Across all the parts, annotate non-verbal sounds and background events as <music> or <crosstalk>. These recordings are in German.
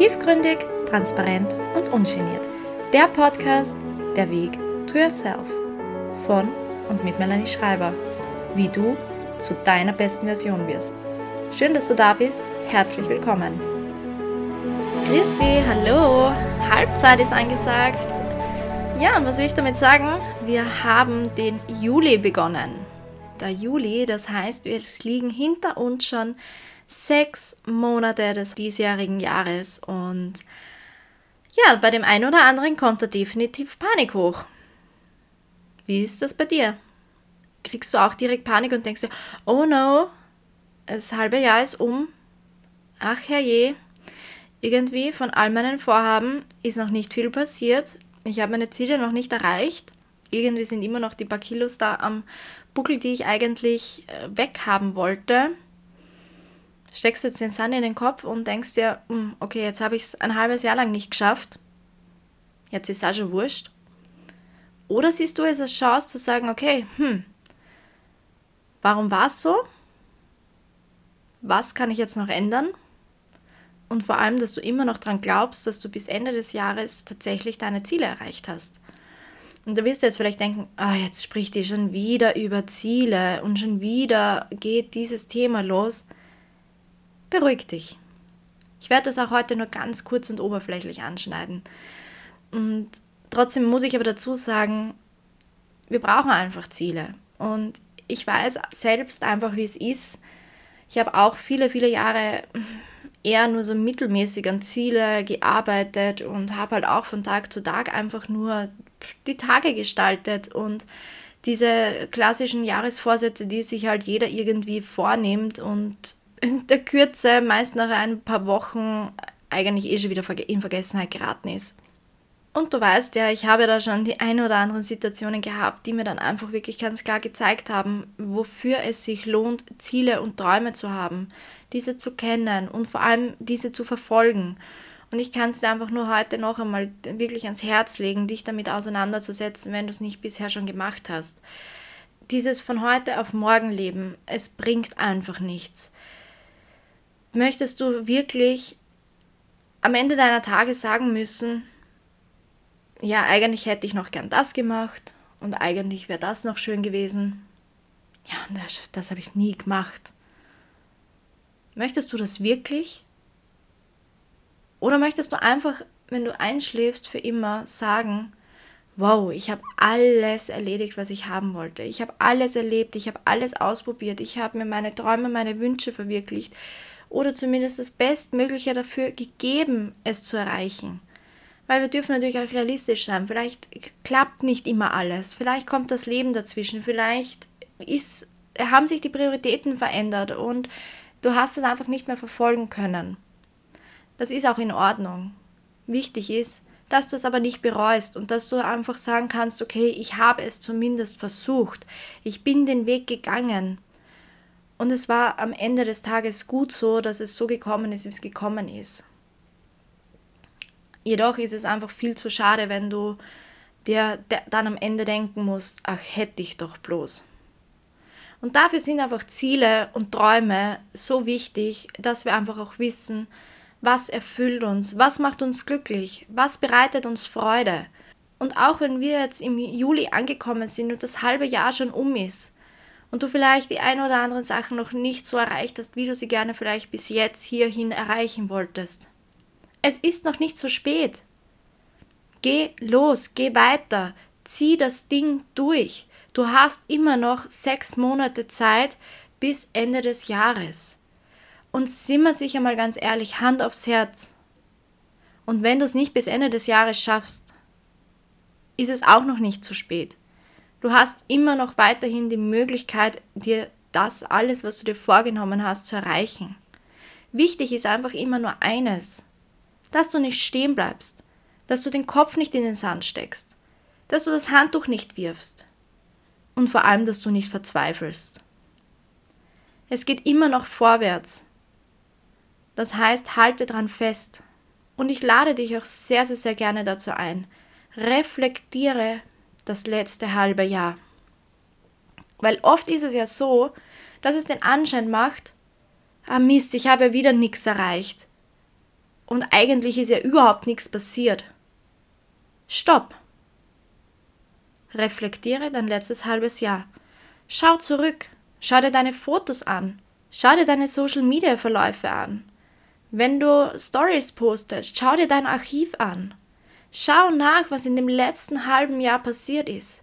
Tiefgründig, transparent und ungeniert. Der Podcast Der Weg to Yourself von und mit Melanie Schreiber. Wie du zu deiner besten Version wirst. Schön, dass du da bist. Herzlich willkommen. Dich, hallo. Halbzeit ist angesagt. Ja, und was will ich damit sagen? Wir haben den Juli begonnen. Der Juli, das heißt, es liegen hinter uns schon sechs Monate des diesjährigen Jahres und ja, bei dem einen oder anderen kommt da definitiv Panik hoch. Wie ist das bei dir? Kriegst du auch direkt Panik und denkst dir, oh no, das halbe Jahr ist um. Ach herrje, irgendwie von all meinen Vorhaben ist noch nicht viel passiert. Ich habe meine Ziele noch nicht erreicht. Irgendwie sind immer noch die paar Kilos da am Buckel, die ich eigentlich äh, weghaben wollte steckst du jetzt den Sand in den Kopf und denkst dir, hm, okay, jetzt habe ich es ein halbes Jahr lang nicht geschafft. Jetzt ist es auch schon wurscht. Oder siehst du es als Chance zu sagen, okay, hm, warum war es so? Was kann ich jetzt noch ändern? Und vor allem, dass du immer noch daran glaubst, dass du bis Ende des Jahres tatsächlich deine Ziele erreicht hast. Und da wirst du jetzt vielleicht denken, ah, jetzt spricht die schon wieder über Ziele und schon wieder geht dieses Thema los beruhig dich. Ich werde das auch heute nur ganz kurz und oberflächlich anschneiden. Und trotzdem muss ich aber dazu sagen, wir brauchen einfach Ziele. Und ich weiß selbst einfach, wie es ist. Ich habe auch viele, viele Jahre eher nur so mittelmäßig an Ziele gearbeitet und habe halt auch von Tag zu Tag einfach nur die Tage gestaltet und diese klassischen Jahresvorsätze, die sich halt jeder irgendwie vornimmt und in der Kürze, meist nach ein paar Wochen, eigentlich eh schon wieder in Vergessenheit geraten ist. Und du weißt ja, ich habe da schon die ein oder anderen Situationen gehabt, die mir dann einfach wirklich ganz klar gezeigt haben, wofür es sich lohnt, Ziele und Träume zu haben, diese zu kennen und vor allem diese zu verfolgen. Und ich kann es dir einfach nur heute noch einmal wirklich ans Herz legen, dich damit auseinanderzusetzen, wenn du es nicht bisher schon gemacht hast. Dieses von heute auf morgen Leben, es bringt einfach nichts möchtest du wirklich am Ende deiner Tage sagen müssen, ja, eigentlich hätte ich noch gern das gemacht und eigentlich wäre das noch schön gewesen. Ja, das, das habe ich nie gemacht. Möchtest du das wirklich? Oder möchtest du einfach, wenn du einschläfst, für immer sagen, wow, ich habe alles erledigt, was ich haben wollte. Ich habe alles erlebt, ich habe alles ausprobiert, ich habe mir meine Träume, meine Wünsche verwirklicht oder zumindest das Bestmögliche dafür gegeben, es zu erreichen. Weil wir dürfen natürlich auch realistisch sein. Vielleicht klappt nicht immer alles. Vielleicht kommt das Leben dazwischen. Vielleicht ist, haben sich die Prioritäten verändert und du hast es einfach nicht mehr verfolgen können. Das ist auch in Ordnung. Wichtig ist, dass du es aber nicht bereust und dass du einfach sagen kannst, okay, ich habe es zumindest versucht. Ich bin den Weg gegangen. Und es war am Ende des Tages gut so, dass es so gekommen ist, wie es gekommen ist. Jedoch ist es einfach viel zu schade, wenn du dir dann am Ende denken musst, ach hätte ich doch bloß. Und dafür sind einfach Ziele und Träume so wichtig, dass wir einfach auch wissen, was erfüllt uns, was macht uns glücklich, was bereitet uns Freude. Und auch wenn wir jetzt im Juli angekommen sind und das halbe Jahr schon um ist, und du vielleicht die ein oder anderen Sachen noch nicht so erreicht hast, wie du sie gerne vielleicht bis jetzt hierhin erreichen wolltest. Es ist noch nicht zu spät. Geh los, geh weiter, zieh das Ding durch. Du hast immer noch sechs Monate Zeit bis Ende des Jahres. Und sind wir sich einmal ganz ehrlich, Hand aufs Herz. Und wenn du es nicht bis Ende des Jahres schaffst, ist es auch noch nicht zu spät. Du hast immer noch weiterhin die Möglichkeit, dir das alles, was du dir vorgenommen hast, zu erreichen. Wichtig ist einfach immer nur eines, dass du nicht stehen bleibst, dass du den Kopf nicht in den Sand steckst, dass du das Handtuch nicht wirfst und vor allem, dass du nicht verzweifelst. Es geht immer noch vorwärts. Das heißt, halte dran fest. Und ich lade dich auch sehr, sehr, sehr gerne dazu ein. Reflektiere das letzte halbe Jahr. Weil oft ist es ja so, dass es den Anschein macht, ah Mist, ich habe wieder nichts erreicht. und eigentlich ist ja überhaupt nichts passiert. Stopp! Reflektiere dein letztes halbes Jahr. Schau zurück, schau dir deine Fotos an, schau dir deine Social-Media-Verläufe an. Wenn du Stories postest, schau dir dein Archiv an. Schau nach, was in dem letzten halben Jahr passiert ist.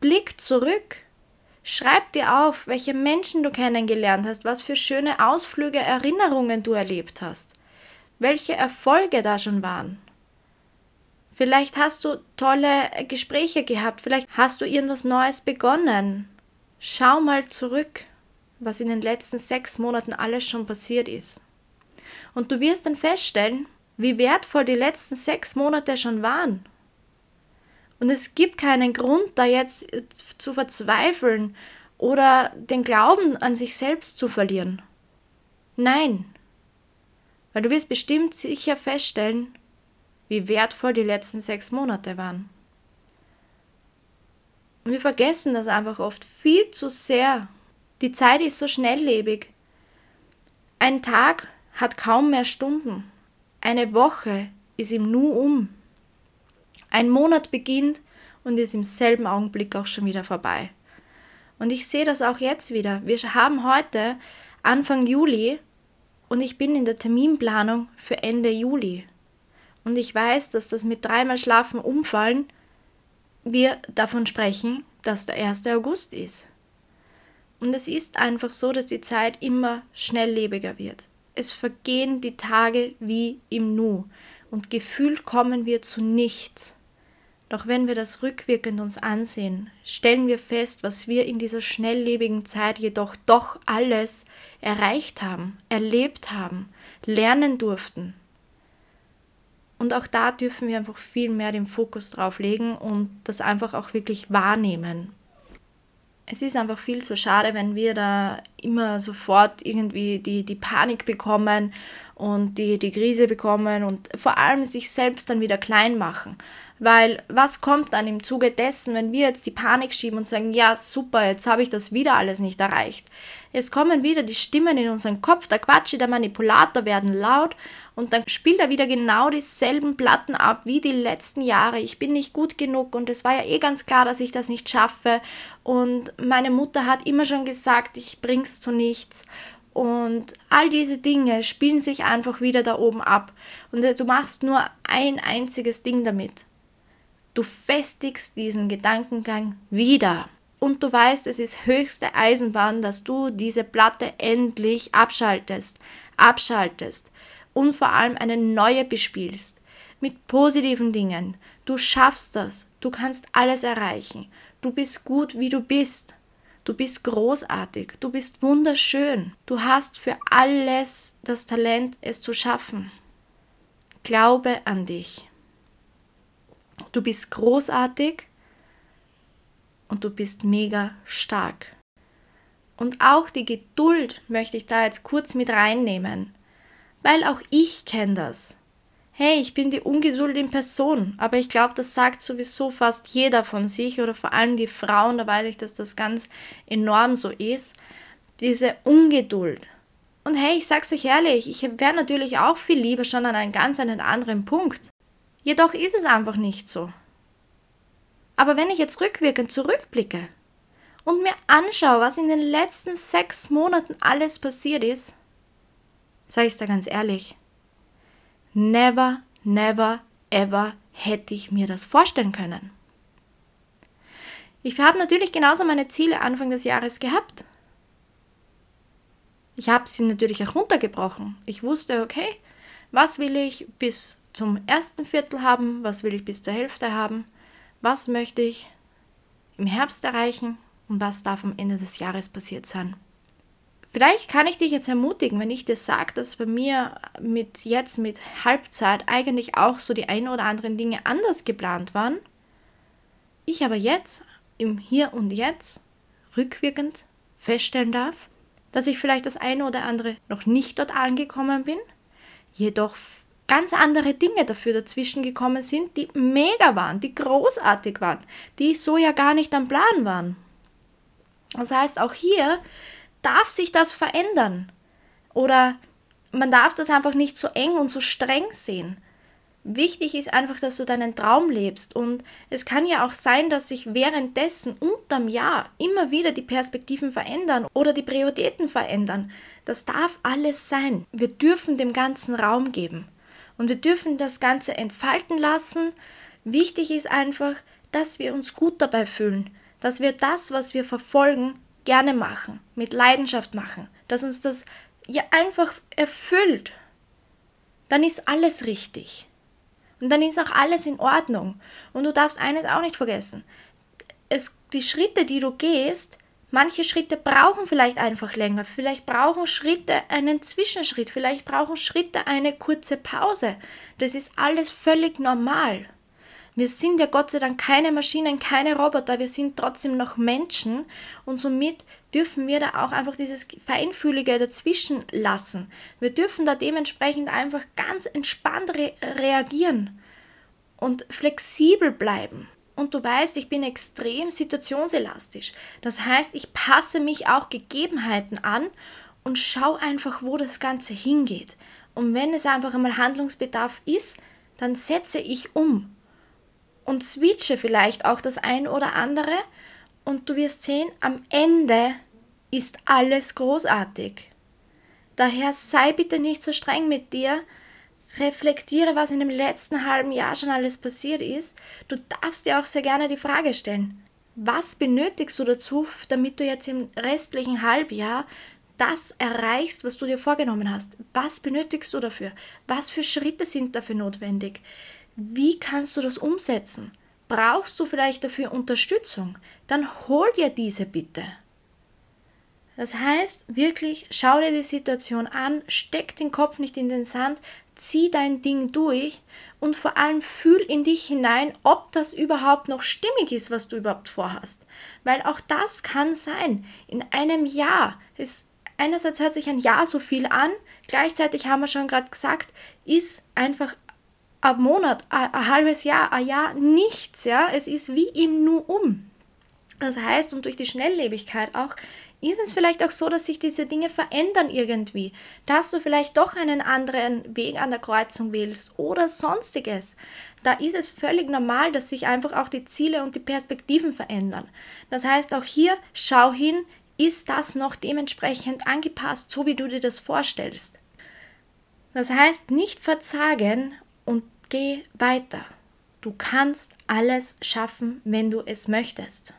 Blick zurück. Schreib dir auf, welche Menschen du kennengelernt hast, was für schöne Ausflüge, Erinnerungen du erlebt hast, welche Erfolge da schon waren. Vielleicht hast du tolle Gespräche gehabt, vielleicht hast du irgendwas Neues begonnen. Schau mal zurück, was in den letzten sechs Monaten alles schon passiert ist. Und du wirst dann feststellen, wie wertvoll die letzten sechs Monate schon waren. Und es gibt keinen Grund, da jetzt zu verzweifeln oder den Glauben an sich selbst zu verlieren. Nein, weil du wirst bestimmt sicher feststellen, wie wertvoll die letzten sechs Monate waren. Und wir vergessen das einfach oft viel zu sehr. Die Zeit ist so schnelllebig. Ein Tag hat kaum mehr Stunden. Eine Woche ist im Nu um. Ein Monat beginnt und ist im selben Augenblick auch schon wieder vorbei. Und ich sehe das auch jetzt wieder. Wir haben heute Anfang Juli und ich bin in der Terminplanung für Ende Juli. Und ich weiß, dass das mit dreimal Schlafen umfallen wir davon sprechen, dass der 1. August ist. Und es ist einfach so, dass die Zeit immer schnelllebiger wird. Es vergehen die Tage wie im Nu und gefühlt kommen wir zu nichts. Doch wenn wir das rückwirkend uns ansehen, stellen wir fest, was wir in dieser schnelllebigen Zeit jedoch doch alles erreicht haben, erlebt haben, lernen durften. Und auch da dürfen wir einfach viel mehr den Fokus drauf legen und das einfach auch wirklich wahrnehmen es ist einfach viel zu schade, wenn wir da immer sofort irgendwie die, die Panik bekommen und die, die Krise bekommen und vor allem sich selbst dann wieder klein machen. Weil was kommt dann im Zuge dessen, wenn wir jetzt die Panik schieben und sagen, ja super, jetzt habe ich das wieder alles nicht erreicht. Es kommen wieder die Stimmen in unseren Kopf, der Quatsch, der Manipulator werden laut und dann spielt er wieder genau dieselben Platten ab wie die letzten Jahre. Ich bin nicht gut genug und es war ja eh ganz klar, dass ich das nicht schaffe und meine Mutter hat immer schon gesagt, ich bring's zu nichts und all diese Dinge spielen sich einfach wieder da oben ab. Und du machst nur ein einziges Ding damit. Du festigst diesen Gedankengang wieder. Und du weißt, es ist höchste Eisenbahn, dass du diese Platte endlich abschaltest, abschaltest und vor allem eine neue bespielst. Mit positiven Dingen. Du schaffst das. Du kannst alles erreichen. Du bist gut, wie du bist. Du bist großartig. Du bist wunderschön. Du hast für alles das Talent, es zu schaffen. Glaube an dich. Du bist großartig und du bist mega stark. Und auch die Geduld möchte ich da jetzt kurz mit reinnehmen, weil auch ich kenne das. Hey, ich bin die Ungeduld in Person, aber ich glaube, das sagt sowieso fast jeder von sich oder vor allem die Frauen, da weiß ich, dass das ganz enorm so ist. Diese Ungeduld. Und hey, ich sag's euch ehrlich, ich wäre natürlich auch viel lieber schon an einem ganz einen anderen Punkt. Jedoch ist es einfach nicht so. Aber wenn ich jetzt rückwirkend zurückblicke und mir anschaue, was in den letzten sechs Monaten alles passiert ist, sage ich es da ganz ehrlich, never, never, ever hätte ich mir das vorstellen können. Ich habe natürlich genauso meine Ziele Anfang des Jahres gehabt. Ich habe sie natürlich auch runtergebrochen. Ich wusste, okay, was will ich bis zum ersten Viertel haben, was will ich bis zur Hälfte haben, was möchte ich im Herbst erreichen und was darf am Ende des Jahres passiert sein. Vielleicht kann ich dich jetzt ermutigen, wenn ich dir sage, dass bei mir mit jetzt mit Halbzeit eigentlich auch so die ein oder anderen Dinge anders geplant waren. Ich aber jetzt im Hier und Jetzt rückwirkend feststellen darf, dass ich vielleicht das eine oder andere noch nicht dort angekommen bin, jedoch ganz andere Dinge dafür dazwischen gekommen sind, die mega waren, die großartig waren, die so ja gar nicht am Plan waren. Das heißt, auch hier darf sich das verändern. Oder man darf das einfach nicht so eng und so streng sehen. Wichtig ist einfach, dass du deinen Traum lebst. Und es kann ja auch sein, dass sich währenddessen unterm Jahr immer wieder die Perspektiven verändern oder die Prioritäten verändern. Das darf alles sein. Wir dürfen dem Ganzen Raum geben. Und wir dürfen das Ganze entfalten lassen. Wichtig ist einfach, dass wir uns gut dabei fühlen. Dass wir das, was wir verfolgen, gerne machen. Mit Leidenschaft machen. Dass uns das ja einfach erfüllt. Dann ist alles richtig. Und dann ist auch alles in Ordnung. Und du darfst eines auch nicht vergessen. Es, die Schritte, die du gehst, manche Schritte brauchen vielleicht einfach länger. Vielleicht brauchen Schritte einen Zwischenschritt. Vielleicht brauchen Schritte eine kurze Pause. Das ist alles völlig normal. Wir sind ja Gott sei Dank keine Maschinen, keine Roboter, wir sind trotzdem noch Menschen und somit dürfen wir da auch einfach dieses Feinfühlige dazwischen lassen. Wir dürfen da dementsprechend einfach ganz entspannt re reagieren und flexibel bleiben. Und du weißt, ich bin extrem situationselastisch. Das heißt, ich passe mich auch Gegebenheiten an und schau einfach, wo das Ganze hingeht. Und wenn es einfach einmal Handlungsbedarf ist, dann setze ich um und switche vielleicht auch das ein oder andere und du wirst sehen, am Ende ist alles großartig. Daher sei bitte nicht so streng mit dir, reflektiere, was in dem letzten halben Jahr schon alles passiert ist. Du darfst dir auch sehr gerne die Frage stellen, was benötigst du dazu, damit du jetzt im restlichen Halbjahr das erreichst, was du dir vorgenommen hast? Was benötigst du dafür? Was für Schritte sind dafür notwendig? Wie kannst du das umsetzen? Brauchst du vielleicht dafür Unterstützung? Dann hol dir diese bitte. Das heißt, wirklich schau dir die Situation an, steck den Kopf nicht in den Sand, zieh dein Ding durch und vor allem fühl in dich hinein, ob das überhaupt noch stimmig ist, was du überhaupt vorhast. Weil auch das kann sein. In einem Jahr ist einerseits hört sich ein Jahr so viel an, gleichzeitig haben wir schon gerade gesagt, ist einfach ein Monat, ein, ein halbes Jahr, ein Jahr nichts, ja. Es ist wie im Nu um. Das heißt, und durch die Schnelllebigkeit auch, ist es vielleicht auch so, dass sich diese Dinge verändern irgendwie, dass du vielleicht doch einen anderen Weg an der Kreuzung wählst oder sonstiges. Da ist es völlig normal, dass sich einfach auch die Ziele und die Perspektiven verändern. Das heißt, auch hier schau hin, ist das noch dementsprechend angepasst, so wie du dir das vorstellst. Das heißt, nicht verzagen und geh weiter. Du kannst alles schaffen, wenn du es möchtest.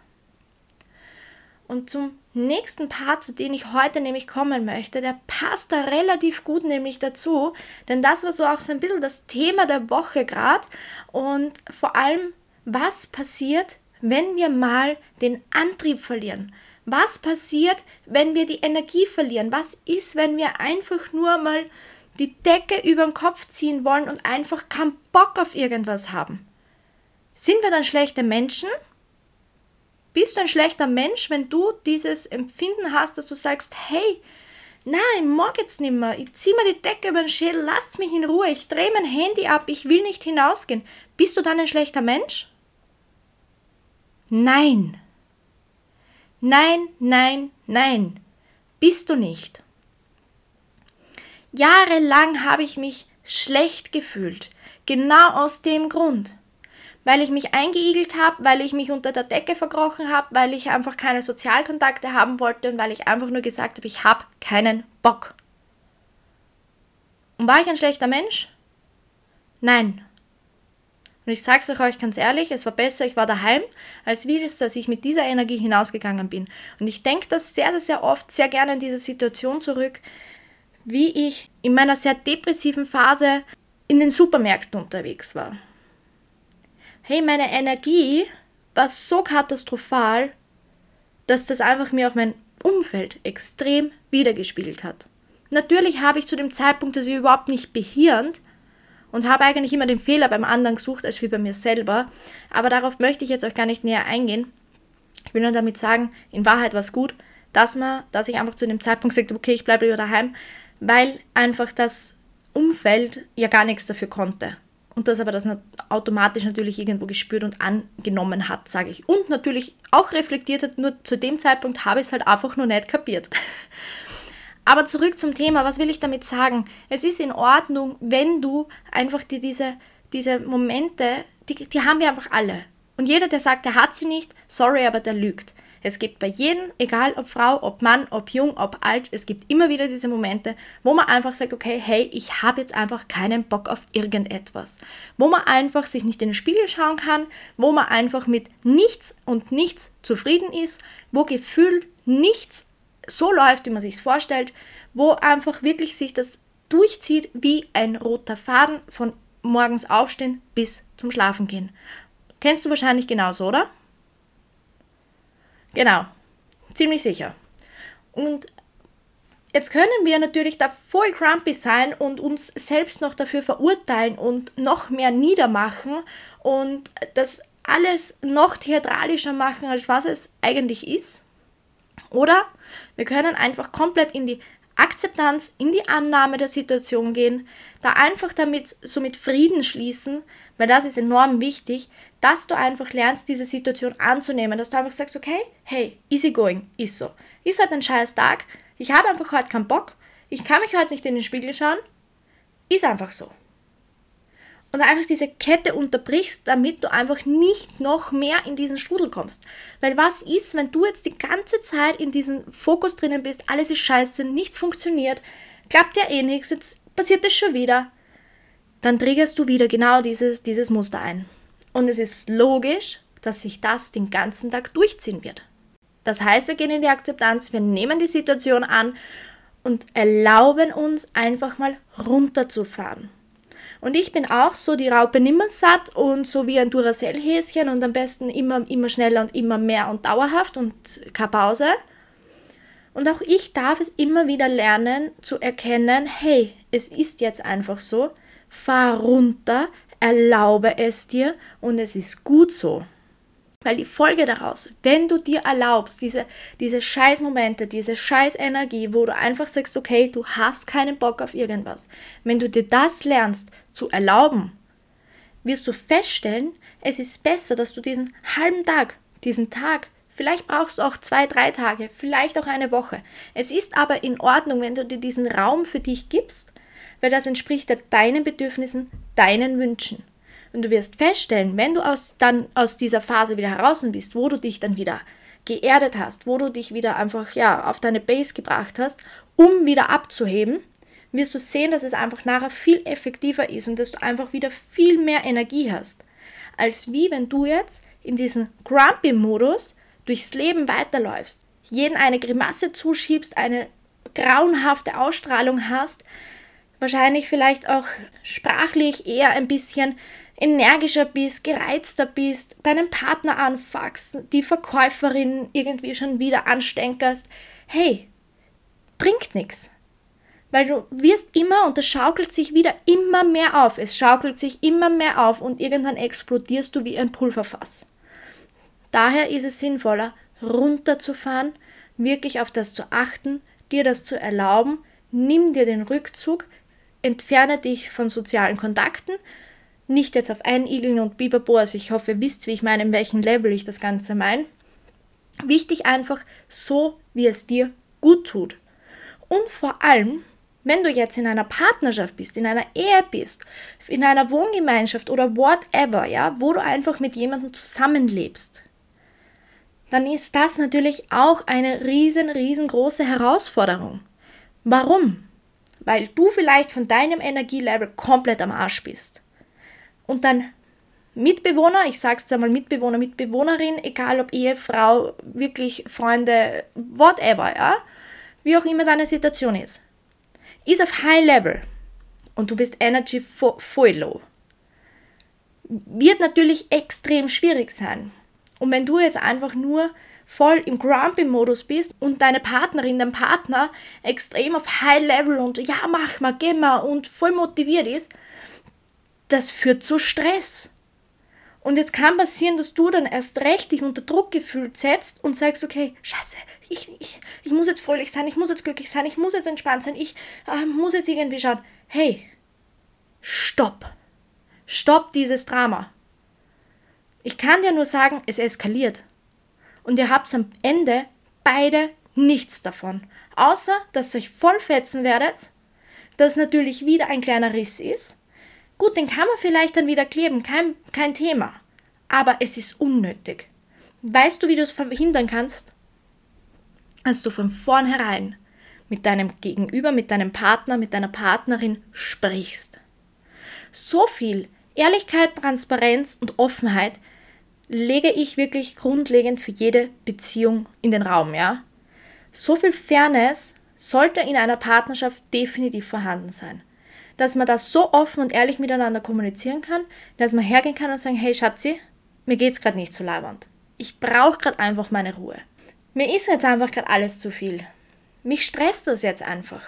Und zum nächsten Part, zu dem ich heute nämlich kommen möchte, der passt da relativ gut nämlich dazu, denn das war so auch so ein bisschen das Thema der Woche gerade und vor allem, was passiert, wenn wir mal den Antrieb verlieren? Was passiert, wenn wir die Energie verlieren? Was ist, wenn wir einfach nur mal die Decke über den Kopf ziehen wollen und einfach keinen Bock auf irgendwas haben? Sind wir dann schlechte Menschen? Bist du ein schlechter Mensch, wenn du dieses Empfinden hast, dass du sagst, hey, nein, mag jetzt nicht mehr, ich zieh mir die Decke über den Schädel, lasst mich in Ruhe, ich drehe mein Handy ab, ich will nicht hinausgehen. Bist du dann ein schlechter Mensch? Nein. Nein, nein, nein. Bist du nicht. Jahrelang habe ich mich schlecht gefühlt. Genau aus dem Grund weil ich mich eingeigelt habe, weil ich mich unter der Decke verkrochen habe, weil ich einfach keine Sozialkontakte haben wollte und weil ich einfach nur gesagt habe, ich habe keinen Bock. Und war ich ein schlechter Mensch? Nein. Und ich sage es euch ganz ehrlich, es war besser, ich war daheim, als wie es, dass ich mit dieser Energie hinausgegangen bin. Und ich denke das sehr, sehr oft, sehr gerne in diese Situation zurück, wie ich in meiner sehr depressiven Phase in den Supermärkten unterwegs war hey, meine Energie war so katastrophal, dass das einfach mir auf mein Umfeld extrem wiedergespiegelt hat. Natürlich habe ich zu dem Zeitpunkt das überhaupt nicht behirnt und habe eigentlich immer den Fehler beim anderen gesucht, als wie bei mir selber. Aber darauf möchte ich jetzt auch gar nicht näher eingehen. Ich will nur damit sagen, in Wahrheit war es gut, dass, man, dass ich einfach zu dem Zeitpunkt sagte, okay, ich bleibe lieber daheim, weil einfach das Umfeld ja gar nichts dafür konnte und das aber das automatisch natürlich irgendwo gespürt und angenommen hat, sage ich. Und natürlich auch reflektiert hat, nur zu dem Zeitpunkt habe ich es halt einfach nur nicht kapiert. <laughs> Aber zurück zum Thema, was will ich damit sagen? Es ist in Ordnung, wenn du einfach dir diese, diese Momente, die, die haben wir einfach alle. Und jeder, der sagt, er hat sie nicht, sorry, aber der lügt. Es gibt bei jedem, egal ob Frau, ob Mann, ob jung, ob alt, es gibt immer wieder diese Momente, wo man einfach sagt, okay, hey, ich habe jetzt einfach keinen Bock auf irgendetwas. Wo man einfach sich nicht in den Spiegel schauen kann, wo man einfach mit nichts und nichts zufrieden ist, wo gefühlt nichts so läuft, wie man sich vorstellt, wo einfach wirklich sich das durchzieht wie ein roter Faden von morgens aufstehen bis zum Schlafen gehen. Kennst du wahrscheinlich genauso, oder? Genau, ziemlich sicher. Und jetzt können wir natürlich da voll grumpy sein und uns selbst noch dafür verurteilen und noch mehr niedermachen und das alles noch theatralischer machen, als was es eigentlich ist. Oder wir können einfach komplett in die Akzeptanz, in die Annahme der Situation gehen, da einfach damit so mit Frieden schließen, weil das ist enorm wichtig, dass du einfach lernst, diese Situation anzunehmen, dass du einfach sagst, okay, hey, easy going, ist so. Ist halt ein scheiß Tag, ich habe einfach heute keinen Bock, ich kann mich heute nicht in den Spiegel schauen, ist einfach so und einfach diese Kette unterbrichst, damit du einfach nicht noch mehr in diesen Strudel kommst. Weil was ist, wenn du jetzt die ganze Zeit in diesem Fokus drinnen bist, alles ist scheiße, nichts funktioniert, klappt ja eh nichts, jetzt passiert das schon wieder, dann triggerst du wieder genau dieses, dieses Muster ein. Und es ist logisch, dass sich das den ganzen Tag durchziehen wird. Das heißt, wir gehen in die Akzeptanz, wir nehmen die Situation an und erlauben uns einfach mal runterzufahren. Und ich bin auch so die Raupe nimmer satt und so wie ein Duracell-Häschen und am besten immer, immer schneller und immer mehr und dauerhaft und keine Pause. Und auch ich darf es immer wieder lernen zu erkennen, hey, es ist jetzt einfach so, fahr runter, erlaube es dir und es ist gut so. Weil die Folge daraus, wenn du dir erlaubst, diese, diese Scheißmomente, diese Scheißenergie, wo du einfach sagst, okay, du hast keinen Bock auf irgendwas, wenn du dir das lernst zu erlauben, wirst du feststellen, es ist besser, dass du diesen halben Tag, diesen Tag, vielleicht brauchst du auch zwei, drei Tage, vielleicht auch eine Woche. Es ist aber in Ordnung, wenn du dir diesen Raum für dich gibst, weil das entspricht deinen Bedürfnissen, deinen Wünschen. Und du wirst feststellen, wenn du aus, dann aus dieser Phase wieder heraus bist, wo du dich dann wieder geerdet hast, wo du dich wieder einfach ja, auf deine Base gebracht hast, um wieder abzuheben, wirst du sehen, dass es einfach nachher viel effektiver ist und dass du einfach wieder viel mehr Energie hast. Als wie wenn du jetzt in diesem Grumpy-Modus durchs Leben weiterläufst, jeden eine Grimasse zuschiebst, eine grauenhafte Ausstrahlung hast, wahrscheinlich vielleicht auch sprachlich eher ein bisschen energischer bist, gereizter bist, deinen Partner anfuckst, die Verkäuferin irgendwie schon wieder anstänkerst, hey, bringt nichts. Weil du wirst immer und das schaukelt sich wieder immer mehr auf. Es schaukelt sich immer mehr auf und irgendwann explodierst du wie ein Pulverfass. Daher ist es sinnvoller, runterzufahren, wirklich auf das zu achten, dir das zu erlauben, nimm dir den Rückzug, entferne dich von sozialen Kontakten, nicht jetzt auf Einigeln und Biberbo, also ich hoffe, ihr wisst, wie ich meine, in welchem Level ich das Ganze meine. Wichtig einfach so, wie es dir gut tut. Und vor allem, wenn du jetzt in einer Partnerschaft bist, in einer Ehe bist, in einer Wohngemeinschaft oder whatever, ja, wo du einfach mit jemandem zusammenlebst, dann ist das natürlich auch eine riesen, riesengroße Herausforderung. Warum? Weil du vielleicht von deinem Energielevel komplett am Arsch bist und dein Mitbewohner, ich sag's jetzt einmal Mitbewohner, Mitbewohnerin, egal ob Ehefrau, wirklich Freunde, whatever, ja, wie auch immer deine Situation ist, ist auf High Level und du bist Energy voll low, wird natürlich extrem schwierig sein. Und wenn du jetzt einfach nur voll im Grumpy-Modus bist und deine Partnerin, dein Partner extrem auf High Level und ja, mach mal, geh mal und voll motiviert ist, das führt zu Stress. Und jetzt kann passieren, dass du dann erst recht dich unter Druck gefühlt setzt und sagst, okay, scheiße, ich, ich, ich muss jetzt fröhlich sein, ich muss jetzt glücklich sein, ich muss jetzt entspannt sein, ich äh, muss jetzt irgendwie schauen. Hey, stopp. Stopp dieses Drama. Ich kann dir nur sagen, es eskaliert. Und ihr habt am Ende beide nichts davon. Außer, dass ihr euch voll fetzen werdet, dass natürlich wieder ein kleiner Riss ist. Gut, den kann man vielleicht dann wieder kleben, kein, kein Thema. Aber es ist unnötig. Weißt du, wie du es verhindern kannst? Als du von vornherein mit deinem Gegenüber, mit deinem Partner, mit deiner Partnerin sprichst. So viel Ehrlichkeit, Transparenz und Offenheit lege ich wirklich grundlegend für jede Beziehung in den Raum, ja? So viel Fairness sollte in einer Partnerschaft definitiv vorhanden sein. Dass man das so offen und ehrlich miteinander kommunizieren kann, dass man hergehen kann und sagen, hey Schatzi, mir geht's gerade nicht so leibend. Ich brauche gerade einfach meine Ruhe. Mir ist jetzt einfach gerade alles zu viel. Mich stresst das jetzt einfach.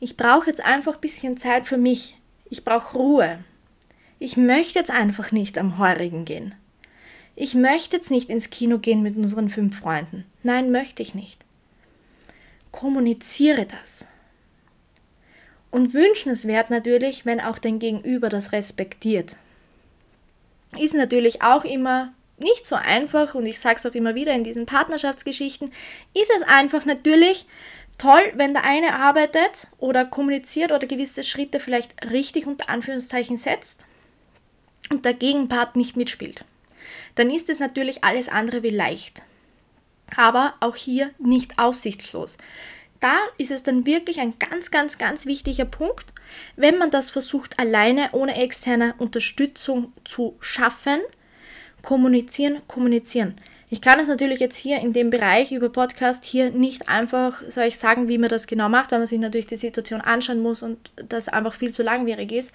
Ich brauche jetzt einfach ein bisschen Zeit für mich. Ich brauche Ruhe. Ich möchte jetzt einfach nicht am Heurigen gehen. Ich möchte jetzt nicht ins Kino gehen mit unseren fünf Freunden. Nein, möchte ich nicht. Kommuniziere das. Und wünschenswert natürlich, wenn auch dein Gegenüber das respektiert. Ist natürlich auch immer nicht so einfach und ich sage es auch immer wieder in diesen Partnerschaftsgeschichten, ist es einfach natürlich toll, wenn der eine arbeitet oder kommuniziert oder gewisse Schritte vielleicht richtig unter Anführungszeichen setzt und der Gegenpart nicht mitspielt. Dann ist es natürlich alles andere wie leicht. Aber auch hier nicht aussichtslos. Da ist es dann wirklich ein ganz, ganz, ganz wichtiger Punkt, wenn man das versucht, alleine ohne externe Unterstützung zu schaffen, kommunizieren, kommunizieren. Ich kann es natürlich jetzt hier in dem Bereich über Podcast hier nicht einfach, soll ich sagen, wie man das genau macht, weil man sich natürlich die Situation anschauen muss und das einfach viel zu langwierig ist.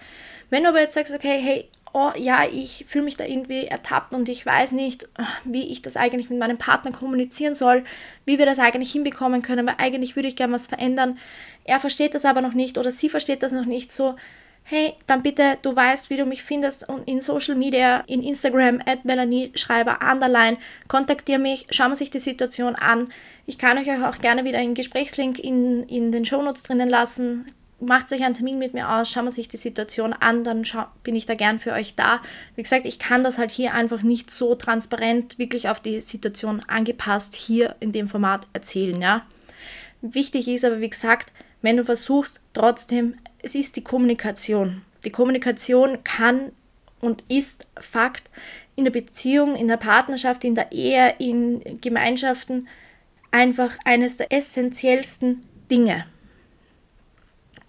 Wenn du aber jetzt sagst, okay, hey, oh ja, ich fühle mich da irgendwie ertappt und ich weiß nicht, wie ich das eigentlich mit meinem Partner kommunizieren soll, wie wir das eigentlich hinbekommen können, weil eigentlich würde ich gerne was verändern. Er versteht das aber noch nicht oder sie versteht das noch nicht so hey, dann bitte, du weißt, wie du mich findest und in Social Media, in Instagram, at Melanie Schreiber, underline, kontaktiere mich, schauen wir sich die Situation an. Ich kann euch auch gerne wieder einen Gesprächslink in, in den Shownotes drinnen lassen. Macht euch einen Termin mit mir aus, schauen wir sich die Situation an, dann bin ich da gern für euch da. Wie gesagt, ich kann das halt hier einfach nicht so transparent, wirklich auf die Situation angepasst hier in dem Format erzählen, ja. Wichtig ist aber, wie gesagt, wenn du versuchst, trotzdem es ist die Kommunikation. Die Kommunikation kann und ist Fakt in der Beziehung, in der Partnerschaft, in der Ehe, in Gemeinschaften einfach eines der essentiellsten Dinge.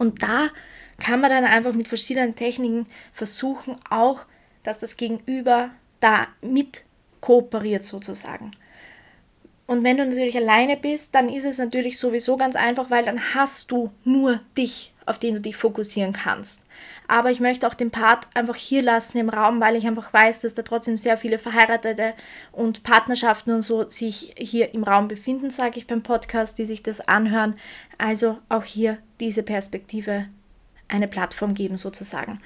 Und da kann man dann einfach mit verschiedenen Techniken versuchen, auch, dass das Gegenüber da mit kooperiert sozusagen. Und wenn du natürlich alleine bist, dann ist es natürlich sowieso ganz einfach, weil dann hast du nur dich, auf den du dich fokussieren kannst. Aber ich möchte auch den Part einfach hier lassen im Raum, weil ich einfach weiß, dass da trotzdem sehr viele Verheiratete und Partnerschaften und so sich hier im Raum befinden, sage ich beim Podcast, die sich das anhören. Also auch hier diese Perspektive eine Plattform geben sozusagen.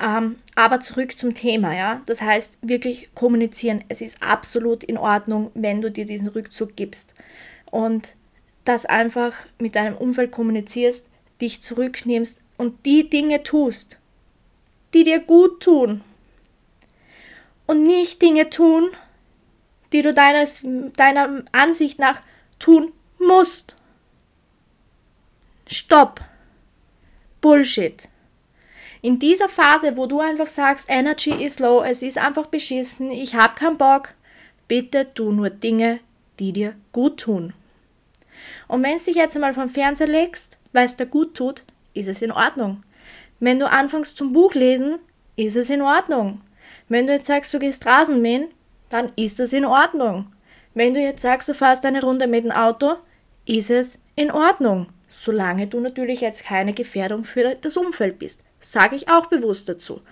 Ähm, aber zurück zum Thema, ja. Das heißt, wirklich kommunizieren. Es ist absolut in Ordnung, wenn du dir diesen Rückzug gibst. Und das einfach mit deinem Umfeld kommunizierst, dich zurücknimmst und die Dinge tust, die dir gut tun. Und nicht Dinge tun, die du deines, deiner Ansicht nach tun musst. Stopp. Bullshit. In dieser Phase, wo du einfach sagst, Energy is low, es ist einfach beschissen, ich habe keinen Bock, bitte tu nur Dinge, die dir gut tun. Und wenn du dich jetzt einmal vom Fernseher legst, weil es dir gut tut, ist es in Ordnung. Wenn du anfängst zum Buch lesen, ist es in Ordnung. Wenn du jetzt sagst, du gehst Rasenmähen, dann ist es in Ordnung. Wenn du jetzt sagst, du fährst eine Runde mit dem Auto, ist es in Ordnung. Solange du natürlich jetzt keine Gefährdung für das Umfeld bist. Sage ich auch bewusst dazu.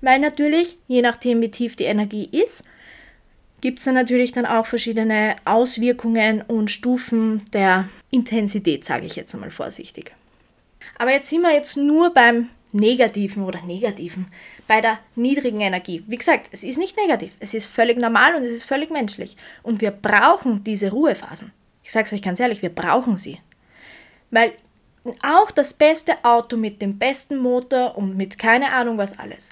Weil natürlich, je nachdem wie tief die Energie ist, gibt es dann natürlich dann auch verschiedene Auswirkungen und Stufen der Intensität, sage ich jetzt einmal vorsichtig. Aber jetzt sind wir jetzt nur beim Negativen oder Negativen, bei der niedrigen Energie. Wie gesagt, es ist nicht negativ, es ist völlig normal und es ist völlig menschlich. Und wir brauchen diese Ruhephasen. Ich sage es euch ganz ehrlich, wir brauchen sie. Weil auch das beste Auto mit dem besten Motor und mit keine Ahnung was alles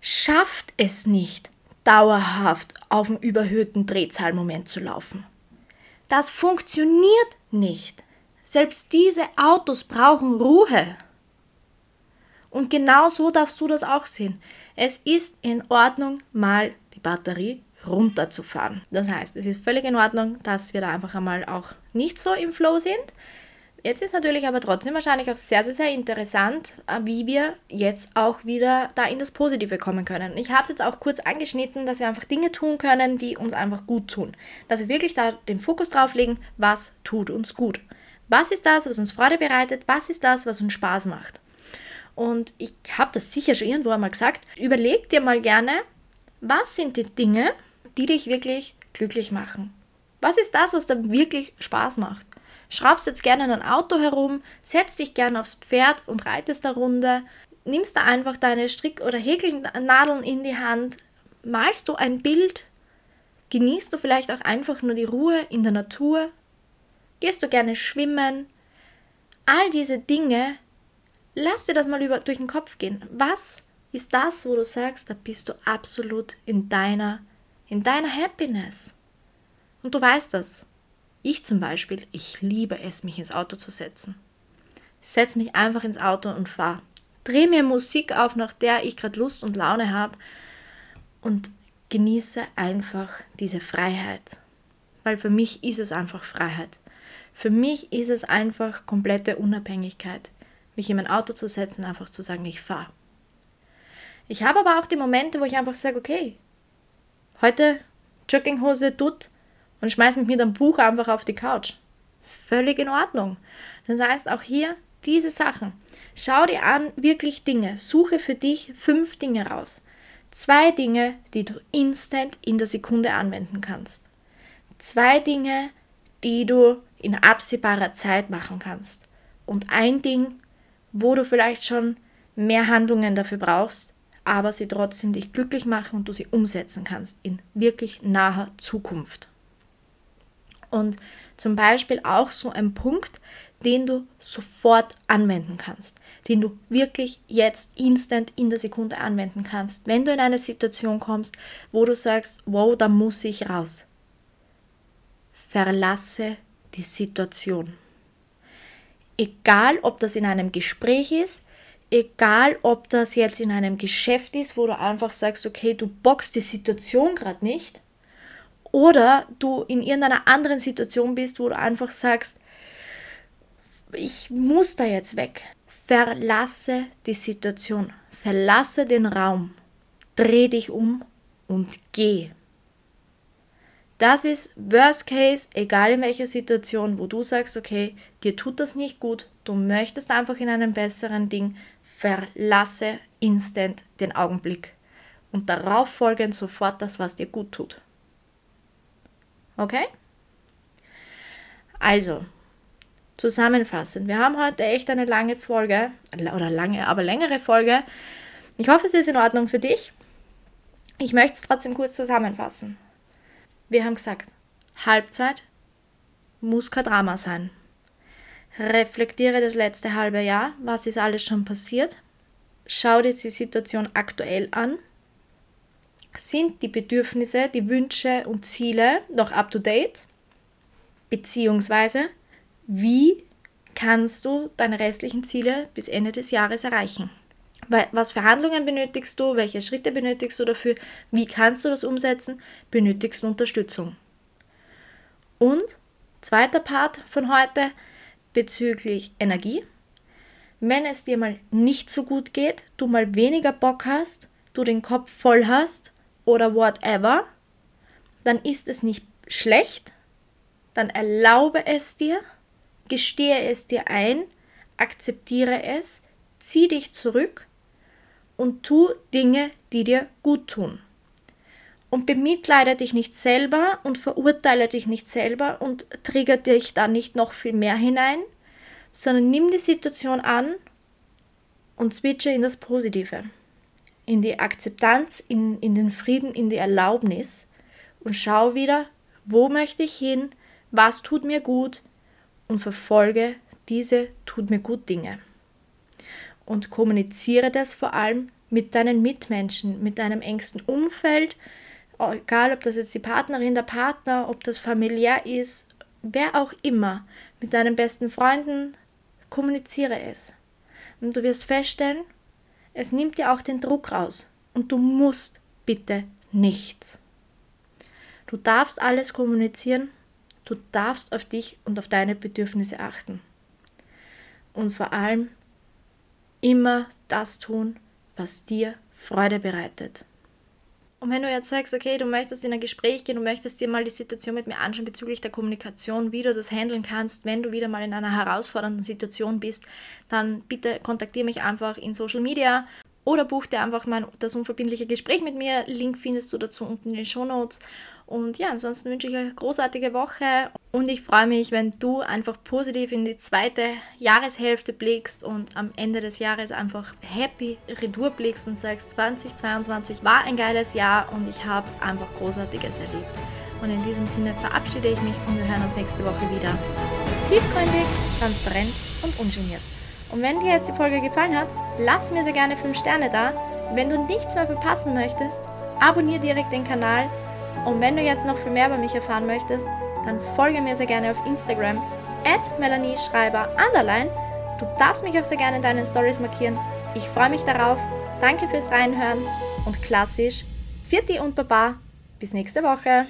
schafft es nicht, dauerhaft auf dem überhöhten Drehzahlmoment zu laufen. Das funktioniert nicht. Selbst diese Autos brauchen Ruhe. Und genau so darfst du das auch sehen. Es ist in Ordnung, mal die Batterie runterzufahren. Das heißt, es ist völlig in Ordnung, dass wir da einfach einmal auch nicht so im Flow sind. Jetzt ist natürlich aber trotzdem wahrscheinlich auch sehr, sehr, sehr interessant, äh, wie wir jetzt auch wieder da in das Positive kommen können. Ich habe es jetzt auch kurz angeschnitten, dass wir einfach Dinge tun können, die uns einfach gut tun. Dass wir wirklich da den Fokus drauf legen, was tut uns gut. Was ist das, was uns Freude bereitet? Was ist das, was uns Spaß macht? Und ich habe das sicher schon irgendwo einmal gesagt. Überleg dir mal gerne, was sind die Dinge, die dich wirklich glücklich machen? Was ist das, was da wirklich Spaß macht? Schraubst jetzt gerne in ein Auto herum, setzt dich gerne aufs Pferd und reitest da Runde, nimmst da einfach deine Strick- oder Häkelnadeln in die Hand, malst du ein Bild, genießt du vielleicht auch einfach nur die Ruhe in der Natur, gehst du gerne schwimmen, all diese Dinge, lass dir das mal über, durch den Kopf gehen. Was ist das, wo du sagst, da bist du absolut in deiner, in deiner Happiness? Und du weißt das. Ich zum Beispiel, ich liebe es, mich ins Auto zu setzen. Setz mich einfach ins Auto und fahr. Dreh mir Musik auf, nach der ich gerade Lust und Laune habe und genieße einfach diese Freiheit. Weil für mich ist es einfach Freiheit. Für mich ist es einfach komplette Unabhängigkeit, mich in mein Auto zu setzen und einfach zu sagen, ich fahre. Ich habe aber auch die Momente, wo ich einfach sage, okay, heute Jogginghose tut, und schmeiß mich mit einem Buch einfach auf die Couch. Völlig in Ordnung. Das heißt, auch hier diese Sachen. Schau dir an, wirklich Dinge. Suche für dich fünf Dinge raus. Zwei Dinge, die du instant in der Sekunde anwenden kannst. Zwei Dinge, die du in absehbarer Zeit machen kannst. Und ein Ding, wo du vielleicht schon mehr Handlungen dafür brauchst, aber sie trotzdem dich glücklich machen und du sie umsetzen kannst in wirklich naher Zukunft. Und zum Beispiel auch so ein Punkt, den du sofort anwenden kannst, den du wirklich jetzt instant in der Sekunde anwenden kannst, wenn du in eine Situation kommst, wo du sagst, wow, da muss ich raus. Verlasse die Situation. Egal, ob das in einem Gespräch ist, egal, ob das jetzt in einem Geschäft ist, wo du einfach sagst, okay, du bockst die Situation gerade nicht, oder du in irgendeiner anderen Situation bist, wo du einfach sagst, ich muss da jetzt weg. Verlasse die Situation, verlasse den Raum, dreh dich um und geh. Das ist Worst Case, egal in welcher Situation, wo du sagst, okay, dir tut das nicht gut, du möchtest einfach in einem besseren Ding, verlasse instant den Augenblick und darauf folgend sofort das, was dir gut tut. Okay? Also, zusammenfassend. Wir haben heute echt eine lange Folge, oder lange, aber längere Folge. Ich hoffe, es ist in Ordnung für dich. Ich möchte es trotzdem kurz zusammenfassen. Wir haben gesagt, Halbzeit muss kein Drama sein. Reflektiere das letzte halbe Jahr, was ist alles schon passiert. Schau dir die Situation aktuell an sind die Bedürfnisse, die Wünsche und Ziele noch up-to-date? Beziehungsweise, wie kannst du deine restlichen Ziele bis Ende des Jahres erreichen? Was für Handlungen benötigst du? Welche Schritte benötigst du dafür? Wie kannst du das umsetzen? Benötigst du Unterstützung? Und zweiter Part von heute bezüglich Energie. Wenn es dir mal nicht so gut geht, du mal weniger Bock hast, du den Kopf voll hast, oder whatever, dann ist es nicht schlecht, dann erlaube es dir, gestehe es dir ein, akzeptiere es, zieh dich zurück und tu Dinge, die dir gut tun. Und bemitleide dich nicht selber und verurteile dich nicht selber und trigger dich da nicht noch viel mehr hinein, sondern nimm die Situation an und switche in das Positive in die Akzeptanz, in, in den Frieden, in die Erlaubnis und schau wieder, wo möchte ich hin, was tut mir gut und verfolge diese tut mir gut Dinge. Und kommuniziere das vor allem mit deinen Mitmenschen, mit deinem engsten Umfeld, egal ob das jetzt die Partnerin, der Partner, ob das familiär ist, wer auch immer, mit deinen besten Freunden, kommuniziere es. Und du wirst feststellen, es nimmt dir auch den Druck raus. Und du musst bitte nichts. Du darfst alles kommunizieren, du darfst auf dich und auf deine Bedürfnisse achten. Und vor allem immer das tun, was dir Freude bereitet. Und wenn du jetzt sagst, okay, du möchtest in ein Gespräch gehen, du möchtest dir mal die Situation mit mir anschauen bezüglich der Kommunikation, wie du das handeln kannst, wenn du wieder mal in einer herausfordernden Situation bist, dann bitte kontaktiere mich einfach in Social Media oder buch dir einfach mal das unverbindliche Gespräch mit mir. Link findest du dazu unten in den Show Notes. Und ja, ansonsten wünsche ich euch eine großartige Woche und ich freue mich, wenn du einfach positiv in die zweite Jahreshälfte blickst und am Ende des Jahres einfach happy Retour blickst und sagst, 2022 war ein geiles Jahr und ich habe einfach Großartiges erlebt. Und in diesem Sinne verabschiede ich mich und wir hören uns nächste Woche wieder. Tiefgründig, transparent und ungeniert. Und wenn dir jetzt die Folge gefallen hat, lass mir sehr gerne 5 Sterne da. Wenn du nichts mehr verpassen möchtest, abonniere direkt den Kanal. Und wenn du jetzt noch viel mehr über mich erfahren möchtest, dann folge mir sehr gerne auf Instagram at Melanie Schreiber underline. Du darfst mich auch sehr gerne in deinen Stories markieren. Ich freue mich darauf. Danke fürs Reinhören und klassisch, Vierti und Baba. Bis nächste Woche.